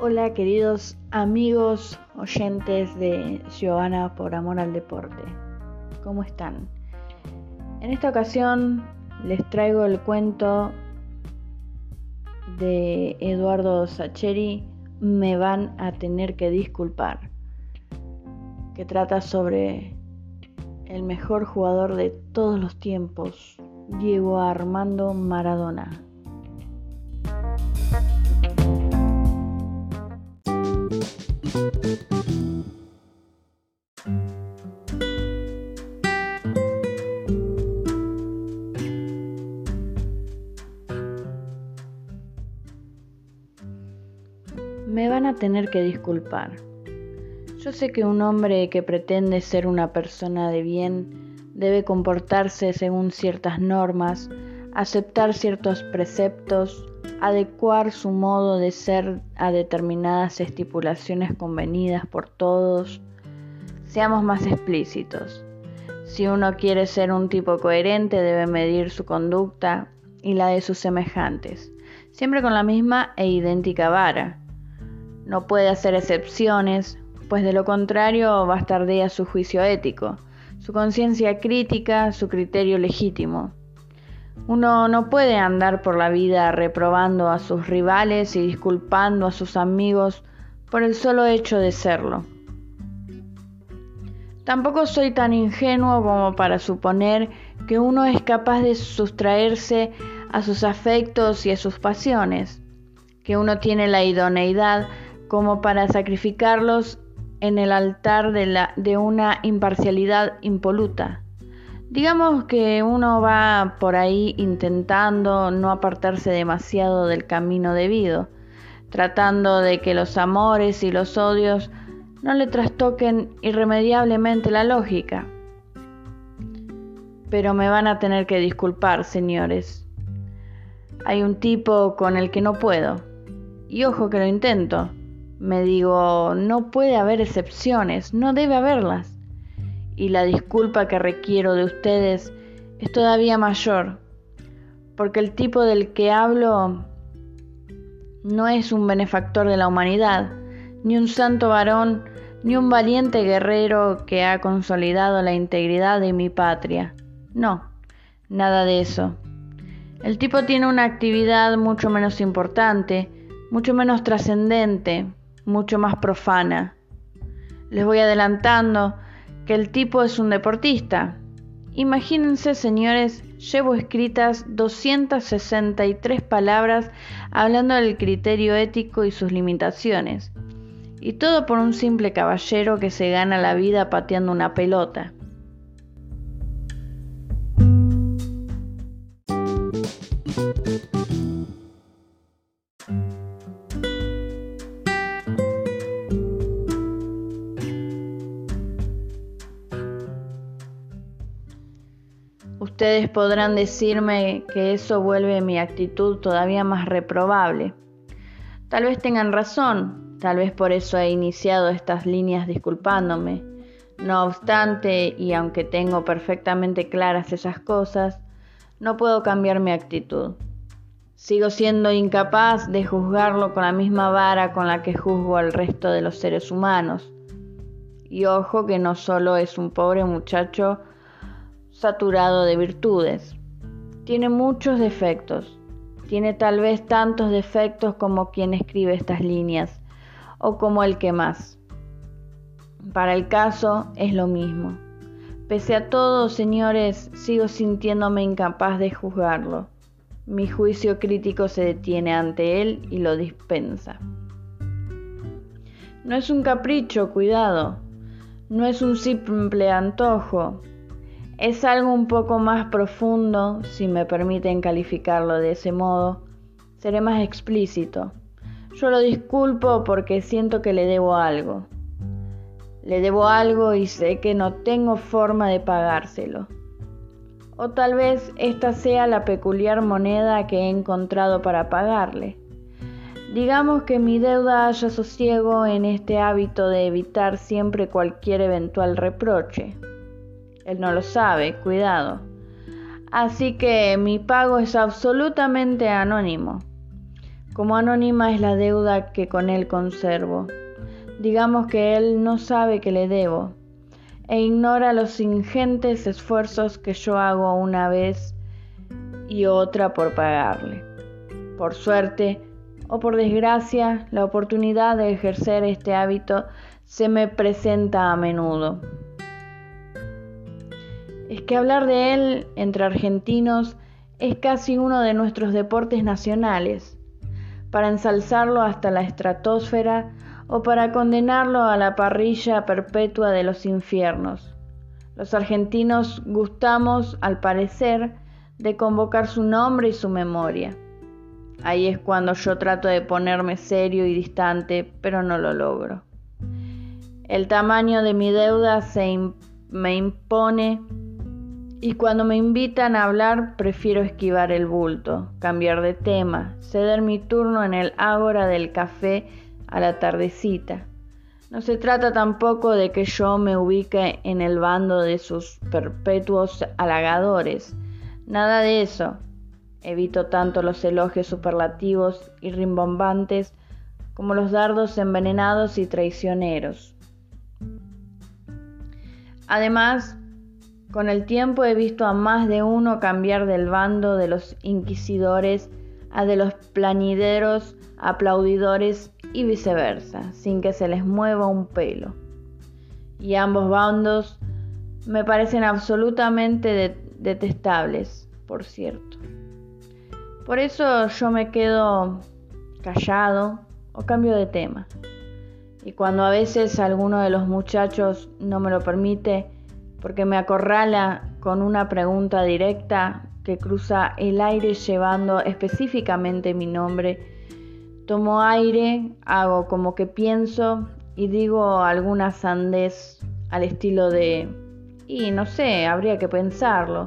Hola queridos amigos oyentes de Giovanna por Amor al Deporte. ¿Cómo están? En esta ocasión les traigo el cuento de Eduardo Sacheri, Me van a tener que disculpar, que trata sobre el mejor jugador de todos los tiempos, Diego Armando Maradona. Me van a tener que disculpar. Yo sé que un hombre que pretende ser una persona de bien debe comportarse según ciertas normas, aceptar ciertos preceptos, adecuar su modo de ser a determinadas estipulaciones convenidas por todos. Seamos más explícitos. Si uno quiere ser un tipo coherente, debe medir su conducta y la de sus semejantes, siempre con la misma e idéntica vara. No puede hacer excepciones, pues de lo contrario bastardea su juicio ético, su conciencia crítica, su criterio legítimo. Uno no puede andar por la vida reprobando a sus rivales y disculpando a sus amigos por el solo hecho de serlo. Tampoco soy tan ingenuo como para suponer que uno es capaz de sustraerse a sus afectos y a sus pasiones, que uno tiene la idoneidad como para sacrificarlos en el altar de, de una imparcialidad impoluta. Digamos que uno va por ahí intentando no apartarse demasiado del camino debido, tratando de que los amores y los odios no le trastoquen irremediablemente la lógica. Pero me van a tener que disculpar, señores. Hay un tipo con el que no puedo. Y ojo que lo intento. Me digo, no puede haber excepciones, no debe haberlas y la disculpa que requiero de ustedes es todavía mayor, porque el tipo del que hablo no es un benefactor de la humanidad, ni un santo varón, ni un valiente guerrero que ha consolidado la integridad de mi patria. No, nada de eso. El tipo tiene una actividad mucho menos importante, mucho menos trascendente, mucho más profana. Les voy adelantando que el tipo es un deportista. Imagínense, señores, llevo escritas 263 palabras hablando del criterio ético y sus limitaciones. Y todo por un simple caballero que se gana la vida pateando una pelota. Ustedes podrán decirme que eso vuelve mi actitud todavía más reprobable. Tal vez tengan razón, tal vez por eso he iniciado estas líneas disculpándome. No obstante, y aunque tengo perfectamente claras esas cosas, no puedo cambiar mi actitud. Sigo siendo incapaz de juzgarlo con la misma vara con la que juzgo al resto de los seres humanos. Y ojo que no solo es un pobre muchacho saturado de virtudes. Tiene muchos defectos. Tiene tal vez tantos defectos como quien escribe estas líneas o como el que más. Para el caso es lo mismo. Pese a todo, señores, sigo sintiéndome incapaz de juzgarlo. Mi juicio crítico se detiene ante él y lo dispensa. No es un capricho, cuidado. No es un simple antojo. Es algo un poco más profundo, si me permiten calificarlo de ese modo. Seré más explícito. Yo lo disculpo porque siento que le debo algo. Le debo algo y sé que no tengo forma de pagárselo. O tal vez esta sea la peculiar moneda que he encontrado para pagarle. Digamos que mi deuda haya sosiego en este hábito de evitar siempre cualquier eventual reproche. Él no lo sabe, cuidado. Así que mi pago es absolutamente anónimo. como anónima es la deuda que con él conservo. Digamos que él no sabe que le debo e ignora los ingentes esfuerzos que yo hago una vez y otra por pagarle. Por suerte o por desgracia, la oportunidad de ejercer este hábito se me presenta a menudo. Es que hablar de él entre argentinos es casi uno de nuestros deportes nacionales. Para ensalzarlo hasta la estratosfera o para condenarlo a la parrilla perpetua de los infiernos. Los argentinos gustamos, al parecer, de convocar su nombre y su memoria. Ahí es cuando yo trato de ponerme serio y distante, pero no lo logro. El tamaño de mi deuda se me impone y cuando me invitan a hablar prefiero esquivar el bulto, cambiar de tema, ceder mi turno en el ágora del café a la tardecita. No se trata tampoco de que yo me ubique en el bando de sus perpetuos halagadores. Nada de eso. Evito tanto los elogios superlativos y rimbombantes como los dardos envenenados y traicioneros. Además, con el tiempo he visto a más de uno cambiar del bando de los inquisidores a de los plañideros aplaudidores y viceversa, sin que se les mueva un pelo. Y ambos bandos me parecen absolutamente detestables, por cierto. Por eso yo me quedo callado o cambio de tema. Y cuando a veces alguno de los muchachos no me lo permite, porque me acorrala con una pregunta directa que cruza el aire llevando específicamente mi nombre, Tomo aire, hago como que pienso y digo alguna sandez al estilo de, y no sé, habría que pensarlo.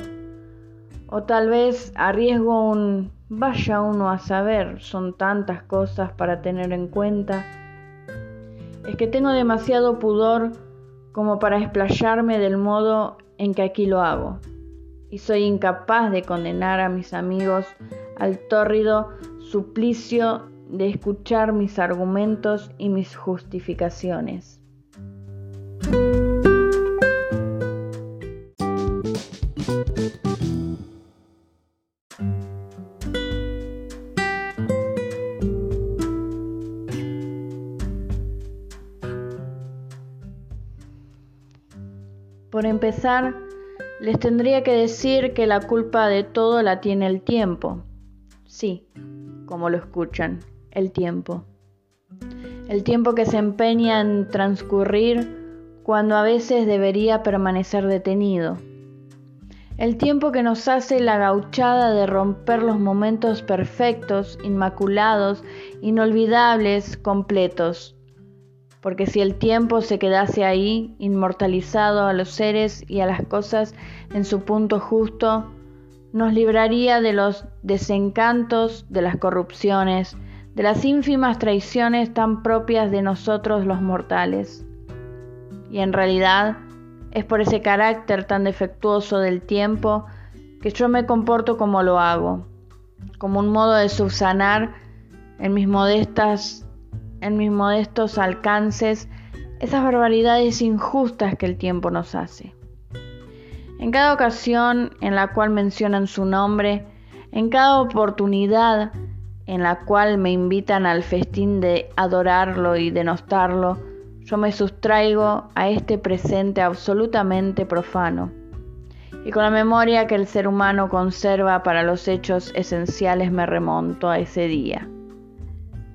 O tal vez arriesgo un, vaya uno a saber, son tantas cosas para tener en cuenta. Es que tengo demasiado pudor como para explayarme del modo en que aquí lo hago. Y soy incapaz de condenar a mis amigos al tórrido suplicio de escuchar mis argumentos y mis justificaciones. Por empezar, les tendría que decir que la culpa de todo la tiene el tiempo. Sí, como lo escuchan, el tiempo. El tiempo que se empeña en transcurrir cuando a veces debería permanecer detenido. El tiempo que nos hace la gauchada de romper los momentos perfectos, inmaculados, inolvidables, completos. Porque si el tiempo se quedase ahí, inmortalizado a los seres y a las cosas en su punto justo, nos libraría de los desencantos, de las corrupciones, de las ínfimas traiciones tan propias de nosotros los mortales. Y en realidad es por ese carácter tan defectuoso del tiempo que yo me comporto como lo hago, como un modo de subsanar en mis modestas en mis modestos alcances esas barbaridades injustas que el tiempo nos hace. En cada ocasión en la cual mencionan su nombre, en cada oportunidad en la cual me invitan al festín de adorarlo y denostarlo, yo me sustraigo a este presente absolutamente profano. Y con la memoria que el ser humano conserva para los hechos esenciales me remonto a ese día,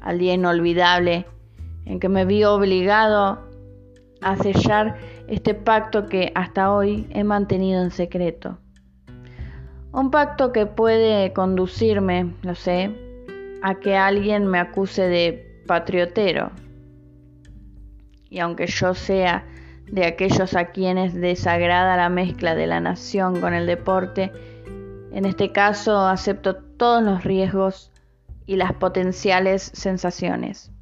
al día inolvidable en que me vi obligado a sellar este pacto que hasta hoy he mantenido en secreto. Un pacto que puede conducirme, lo sé, a que alguien me acuse de patriotero. Y aunque yo sea de aquellos a quienes desagrada la mezcla de la nación con el deporte, en este caso acepto todos los riesgos y las potenciales sensaciones.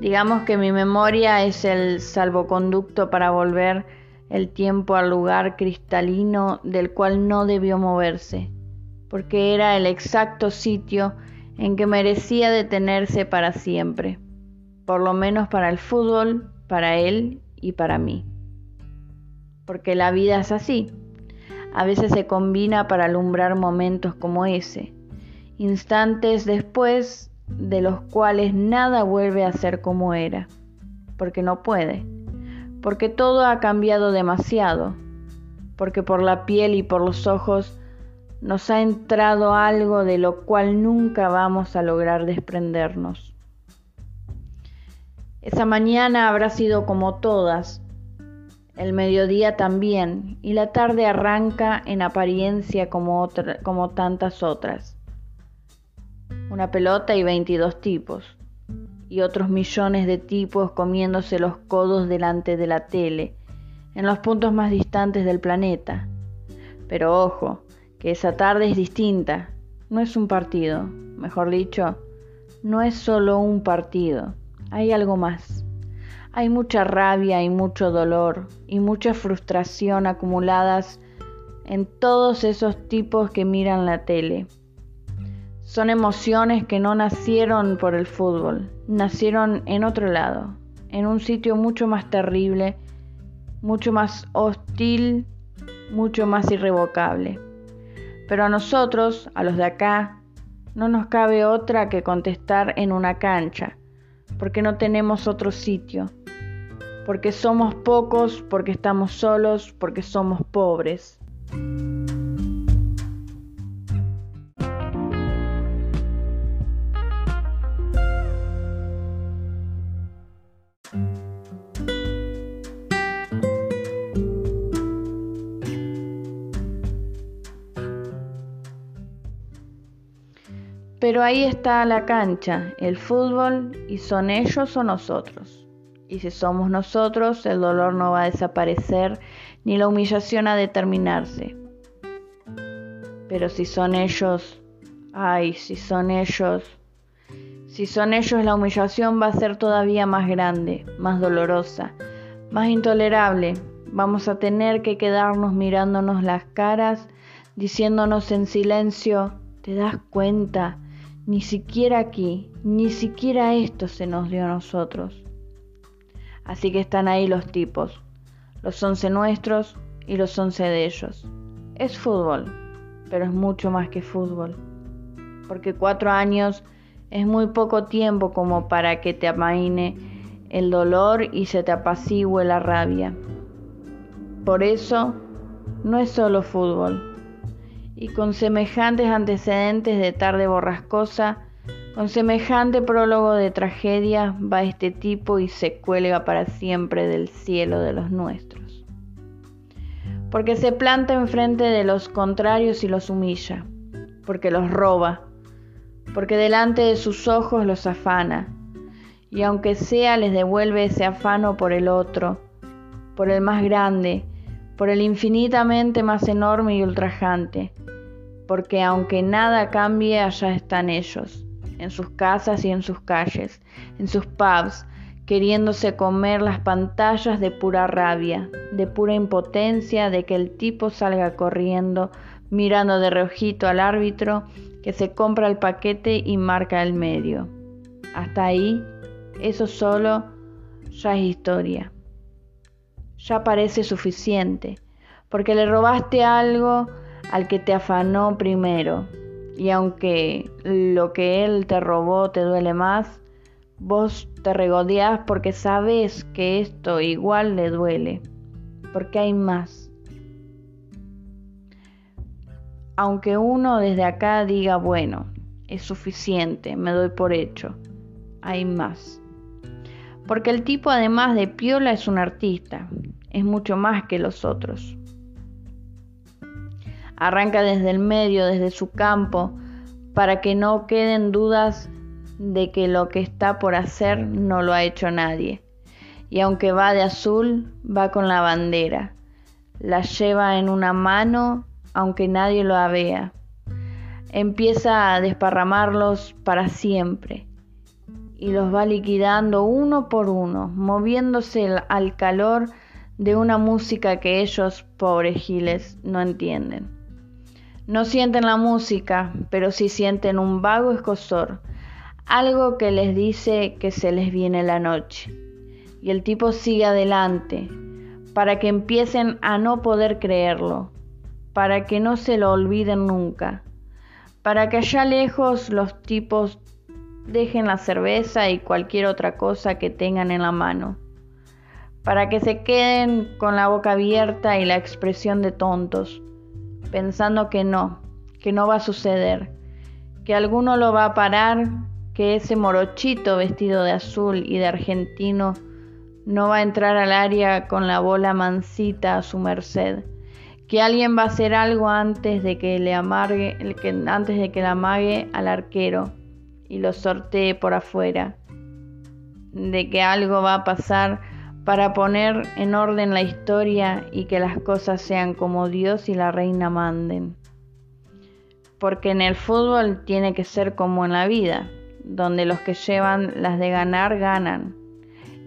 Digamos que mi memoria es el salvoconducto para volver el tiempo al lugar cristalino del cual no debió moverse, porque era el exacto sitio en que merecía detenerse para siempre, por lo menos para el fútbol, para él y para mí. Porque la vida es así. A veces se combina para alumbrar momentos como ese, instantes después de los cuales nada vuelve a ser como era, porque no puede, porque todo ha cambiado demasiado, porque por la piel y por los ojos nos ha entrado algo de lo cual nunca vamos a lograr desprendernos. Esa mañana habrá sido como todas, el mediodía también, y la tarde arranca en apariencia como, como tantas otras. Una pelota y 22 tipos, y otros millones de tipos comiéndose los codos delante de la tele, en los puntos más distantes del planeta. Pero ojo, que esa tarde es distinta. No es un partido, mejor dicho, no es solo un partido, hay algo más. Hay mucha rabia y mucho dolor y mucha frustración acumuladas en todos esos tipos que miran la tele. Son emociones que no nacieron por el fútbol, nacieron en otro lado, en un sitio mucho más terrible, mucho más hostil, mucho más irrevocable. Pero a nosotros, a los de acá, no nos cabe otra que contestar en una cancha, porque no tenemos otro sitio, porque somos pocos, porque estamos solos, porque somos pobres. Pero ahí está la cancha, el fútbol, y son ellos o nosotros. Y si somos nosotros, el dolor no va a desaparecer ni la humillación a determinarse. Pero si son ellos, ay, si son ellos, si son ellos, la humillación va a ser todavía más grande, más dolorosa, más intolerable. Vamos a tener que quedarnos mirándonos las caras, diciéndonos en silencio, ¿te das cuenta? Ni siquiera aquí, ni siquiera esto se nos dio a nosotros. Así que están ahí los tipos, los once nuestros y los once de ellos. Es fútbol, pero es mucho más que fútbol. Porque cuatro años es muy poco tiempo como para que te amaine el dolor y se te apacigüe la rabia. Por eso, no es solo fútbol, y con semejantes antecedentes de tarde borrascosa, con semejante prólogo de tragedia, va este tipo y se cuelga para siempre del cielo de los nuestros. Porque se planta enfrente de los contrarios y los humilla, porque los roba, porque delante de sus ojos los afana, y aunque sea les devuelve ese afano por el otro, por el más grande, por el infinitamente más enorme y ultrajante, porque aunque nada cambie, allá están ellos, en sus casas y en sus calles, en sus pubs, queriéndose comer las pantallas de pura rabia, de pura impotencia de que el tipo salga corriendo, mirando de reojito al árbitro que se compra el paquete y marca el medio. Hasta ahí, eso solo ya es historia. Ya parece suficiente, porque le robaste algo al que te afanó primero. Y aunque lo que él te robó te duele más, vos te regodeás porque sabes que esto igual le duele, porque hay más. Aunque uno desde acá diga, bueno, es suficiente, me doy por hecho, hay más. Porque el tipo además de piola es un artista, es mucho más que los otros. Arranca desde el medio, desde su campo, para que no queden dudas de que lo que está por hacer no lo ha hecho nadie. Y aunque va de azul, va con la bandera. La lleva en una mano, aunque nadie lo vea. Empieza a desparramarlos para siempre y los va liquidando uno por uno, moviéndose al calor de una música que ellos, pobres giles, no entienden. No sienten la música, pero sí sienten un vago escosor, algo que les dice que se les viene la noche. Y el tipo sigue adelante, para que empiecen a no poder creerlo, para que no se lo olviden nunca, para que allá lejos los tipos dejen la cerveza y cualquier otra cosa que tengan en la mano, para que se queden con la boca abierta y la expresión de tontos pensando que no, que no va a suceder, que alguno lo va a parar, que ese morochito vestido de azul y de argentino no va a entrar al área con la bola mansita a su merced, que alguien va a hacer algo antes de que le amargue, antes de que le amague al arquero y lo sortee por afuera, de que algo va a pasar para poner en orden la historia y que las cosas sean como Dios y la reina manden. Porque en el fútbol tiene que ser como en la vida, donde los que llevan las de ganar ganan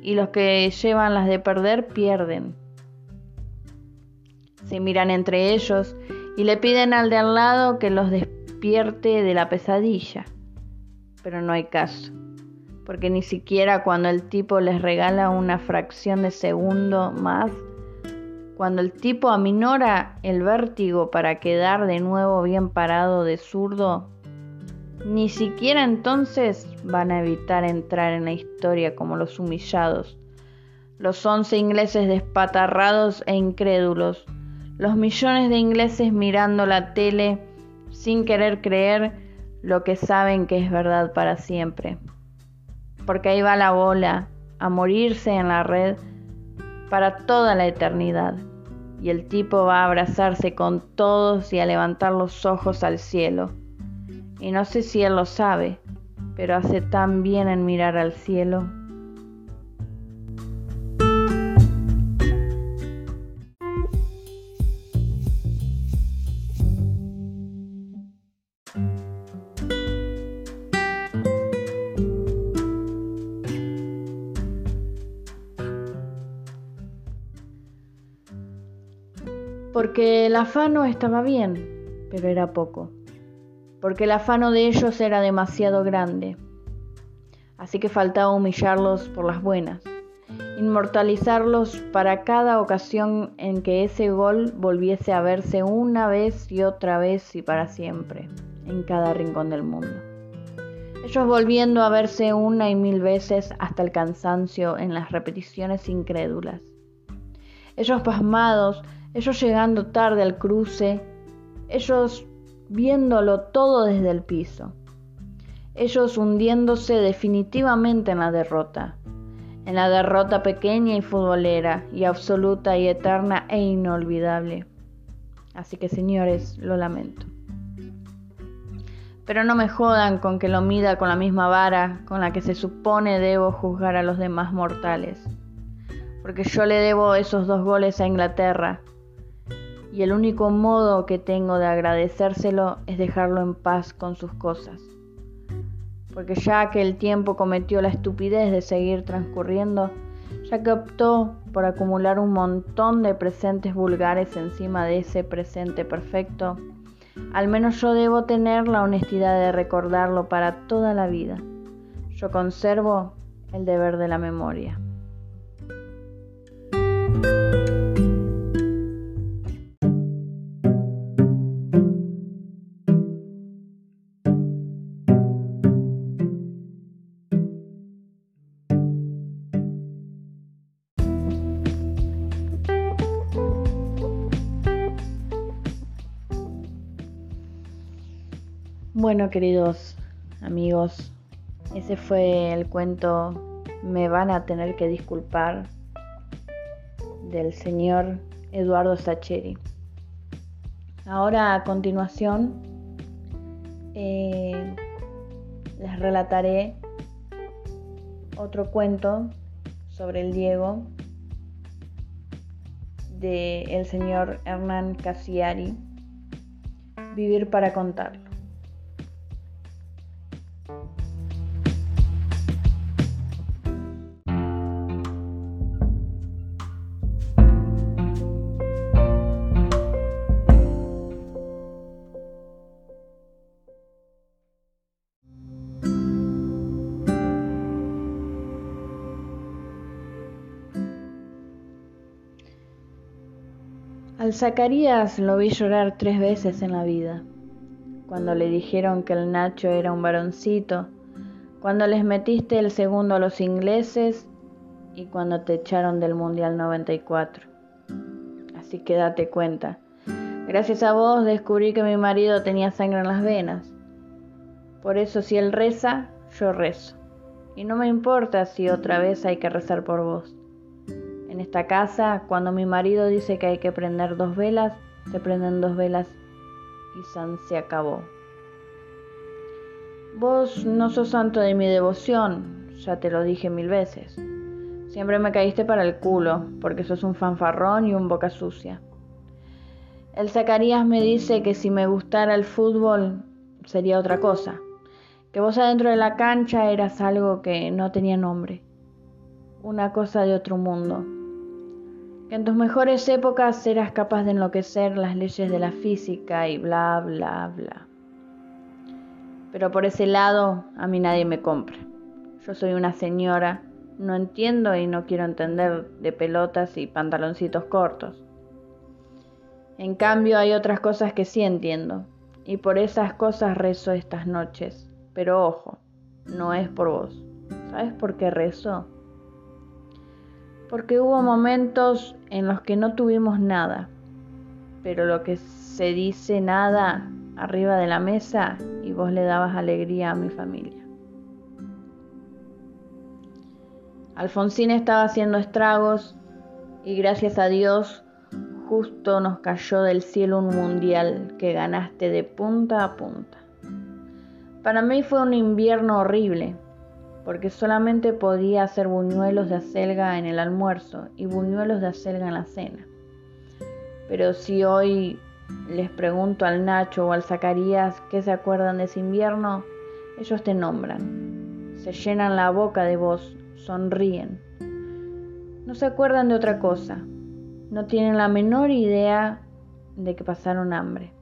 y los que llevan las de perder pierden. Se miran entre ellos y le piden al de al lado que los despierte de la pesadilla, pero no hay caso. Porque ni siquiera cuando el tipo les regala una fracción de segundo más, cuando el tipo aminora el vértigo para quedar de nuevo bien parado de zurdo, ni siquiera entonces van a evitar entrar en la historia como los humillados, los once ingleses despatarrados e incrédulos, los millones de ingleses mirando la tele sin querer creer lo que saben que es verdad para siempre porque ahí va la bola a morirse en la red para toda la eternidad. Y el tipo va a abrazarse con todos y a levantar los ojos al cielo. Y no sé si él lo sabe, pero hace tan bien en mirar al cielo. Porque el afano estaba bien, pero era poco, porque el afano de ellos era demasiado grande, así que faltaba humillarlos por las buenas, inmortalizarlos para cada ocasión en que ese gol volviese a verse una vez y otra vez y para siempre, en cada rincón del mundo. Ellos volviendo a verse una y mil veces hasta el cansancio en las repeticiones incrédulas. Ellos pasmados ellos llegando tarde al cruce, ellos viéndolo todo desde el piso, ellos hundiéndose definitivamente en la derrota, en la derrota pequeña y futbolera y absoluta y eterna e inolvidable. Así que señores, lo lamento. Pero no me jodan con que lo mida con la misma vara con la que se supone debo juzgar a los demás mortales. Porque yo le debo esos dos goles a Inglaterra, y el único modo que tengo de agradecérselo es dejarlo en paz con sus cosas. Porque ya que el tiempo cometió la estupidez de seguir transcurriendo, ya que optó por acumular un montón de presentes vulgares encima de ese presente perfecto, al menos yo debo tener la honestidad de recordarlo para toda la vida. Yo conservo el deber de la memoria. Bueno, queridos amigos, ese fue el cuento Me van a tener que disculpar del señor Eduardo Sacheri. Ahora a continuación eh, les relataré otro cuento sobre el Diego de el señor Hernán Casiari, Vivir para contarlo. Zacarías lo vi llorar tres veces en la vida. Cuando le dijeron que el Nacho era un varoncito, cuando les metiste el segundo a los ingleses y cuando te echaron del Mundial 94. Así que date cuenta. Gracias a vos descubrí que mi marido tenía sangre en las venas. Por eso si él reza, yo rezo. Y no me importa si otra vez hay que rezar por vos. En esta casa, cuando mi marido dice que hay que prender dos velas, se prenden dos velas y San se acabó. Vos no sos santo de mi devoción, ya te lo dije mil veces. Siempre me caíste para el culo, porque sos un fanfarrón y un boca sucia. El Zacarías me dice que si me gustara el fútbol sería otra cosa, que vos adentro de la cancha eras algo que no tenía nombre, una cosa de otro mundo que en tus mejores épocas eras capaz de enloquecer las leyes de la física y bla, bla, bla. Pero por ese lado a mí nadie me compra. Yo soy una señora, no entiendo y no quiero entender de pelotas y pantaloncitos cortos. En cambio hay otras cosas que sí entiendo, y por esas cosas rezo estas noches. Pero ojo, no es por vos. ¿Sabes por qué rezo? Porque hubo momentos en los que no tuvimos nada, pero lo que se dice nada arriba de la mesa y vos le dabas alegría a mi familia. Alfonsín estaba haciendo estragos y gracias a Dios justo nos cayó del cielo un mundial que ganaste de punta a punta. Para mí fue un invierno horrible, porque solamente podía hacer buñuelos de acelga en el almuerzo y buñuelos de acelga en la cena. Pero si hoy les pregunto al Nacho o al Zacarías qué se acuerdan de ese invierno, ellos te nombran, se llenan la boca de vos, sonríen. No se acuerdan de otra cosa, no tienen la menor idea de que pasaron hambre.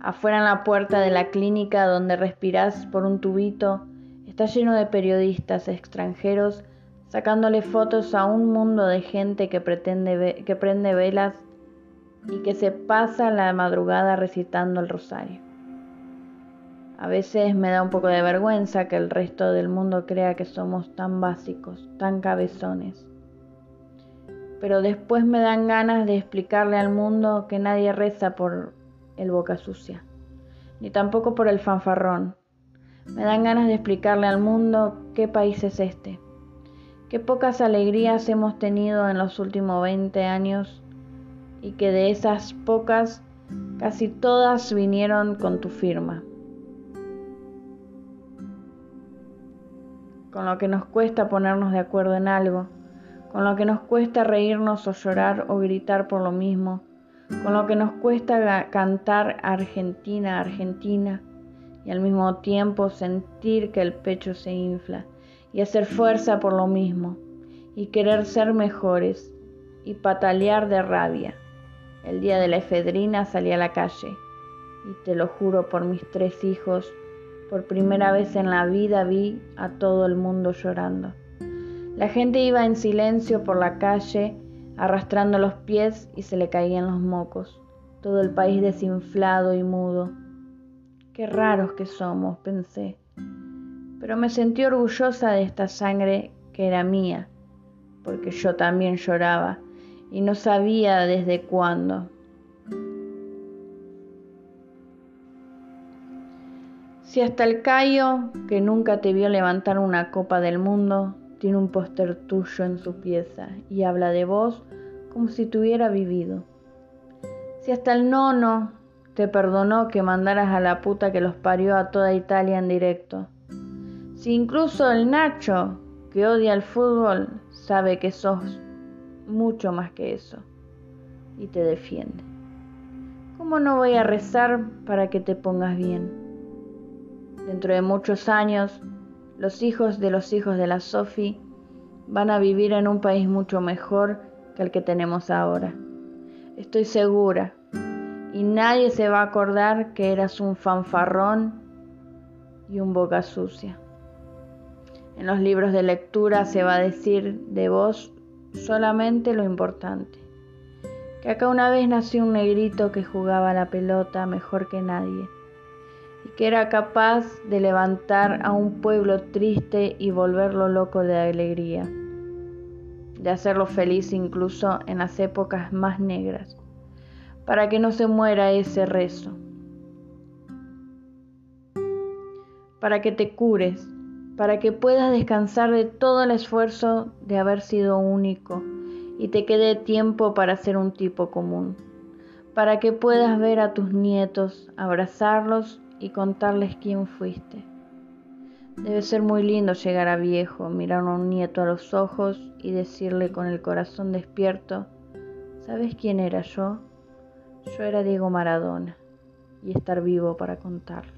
Afuera en la puerta de la clínica donde respirás por un tubito, está lleno de periodistas extranjeros sacándole fotos a un mundo de gente que, pretende que prende velas y que se pasa la madrugada recitando el rosario. A veces me da un poco de vergüenza que el resto del mundo crea que somos tan básicos, tan cabezones. Pero después me dan ganas de explicarle al mundo que nadie reza por el boca sucia, ni tampoco por el fanfarrón. Me dan ganas de explicarle al mundo qué país es este, qué pocas alegrías hemos tenido en los últimos 20 años y que de esas pocas casi todas vinieron con tu firma. Con lo que nos cuesta ponernos de acuerdo en algo, con lo que nos cuesta reírnos o llorar o gritar por lo mismo, con lo que nos cuesta cantar Argentina, Argentina, y al mismo tiempo sentir que el pecho se infla, y hacer fuerza por lo mismo, y querer ser mejores, y patalear de rabia. El día de la efedrina salí a la calle, y te lo juro por mis tres hijos, por primera vez en la vida vi a todo el mundo llorando. La gente iba en silencio por la calle, arrastrando los pies y se le caían los mocos, todo el país desinflado y mudo. Qué raros que somos, pensé, pero me sentí orgullosa de esta sangre que era mía, porque yo también lloraba y no sabía desde cuándo. Si hasta el Cayo, que nunca te vio levantar una copa del mundo, tiene un póster tuyo en su pieza y habla de vos como si tuviera vivido. Si hasta el nono te perdonó que mandaras a la puta que los parió a toda Italia en directo. Si incluso el Nacho, que odia el fútbol, sabe que sos mucho más que eso y te defiende. ¿Cómo no voy a rezar para que te pongas bien? Dentro de muchos años los hijos de los hijos de la Sofi van a vivir en un país mucho mejor que el que tenemos ahora. Estoy segura. Y nadie se va a acordar que eras un fanfarrón y un boca sucia. En los libros de lectura se va a decir de vos solamente lo importante. que acá una vez nació un negrito que jugaba la pelota mejor que nadie que era capaz de levantar a un pueblo triste y volverlo loco de alegría, de hacerlo feliz incluso en las épocas más negras, para que no se muera ese rezo, para que te cures, para que puedas descansar de todo el esfuerzo de haber sido único y te quede tiempo para ser un tipo común, para que puedas ver a tus nietos, abrazarlos y contarles quién fuiste. Debe ser muy lindo llegar a viejo, mirar a un nieto a los ojos y decirle con el corazón despierto, ¿sabes quién era yo? Yo era Diego Maradona y estar vivo para contarlo.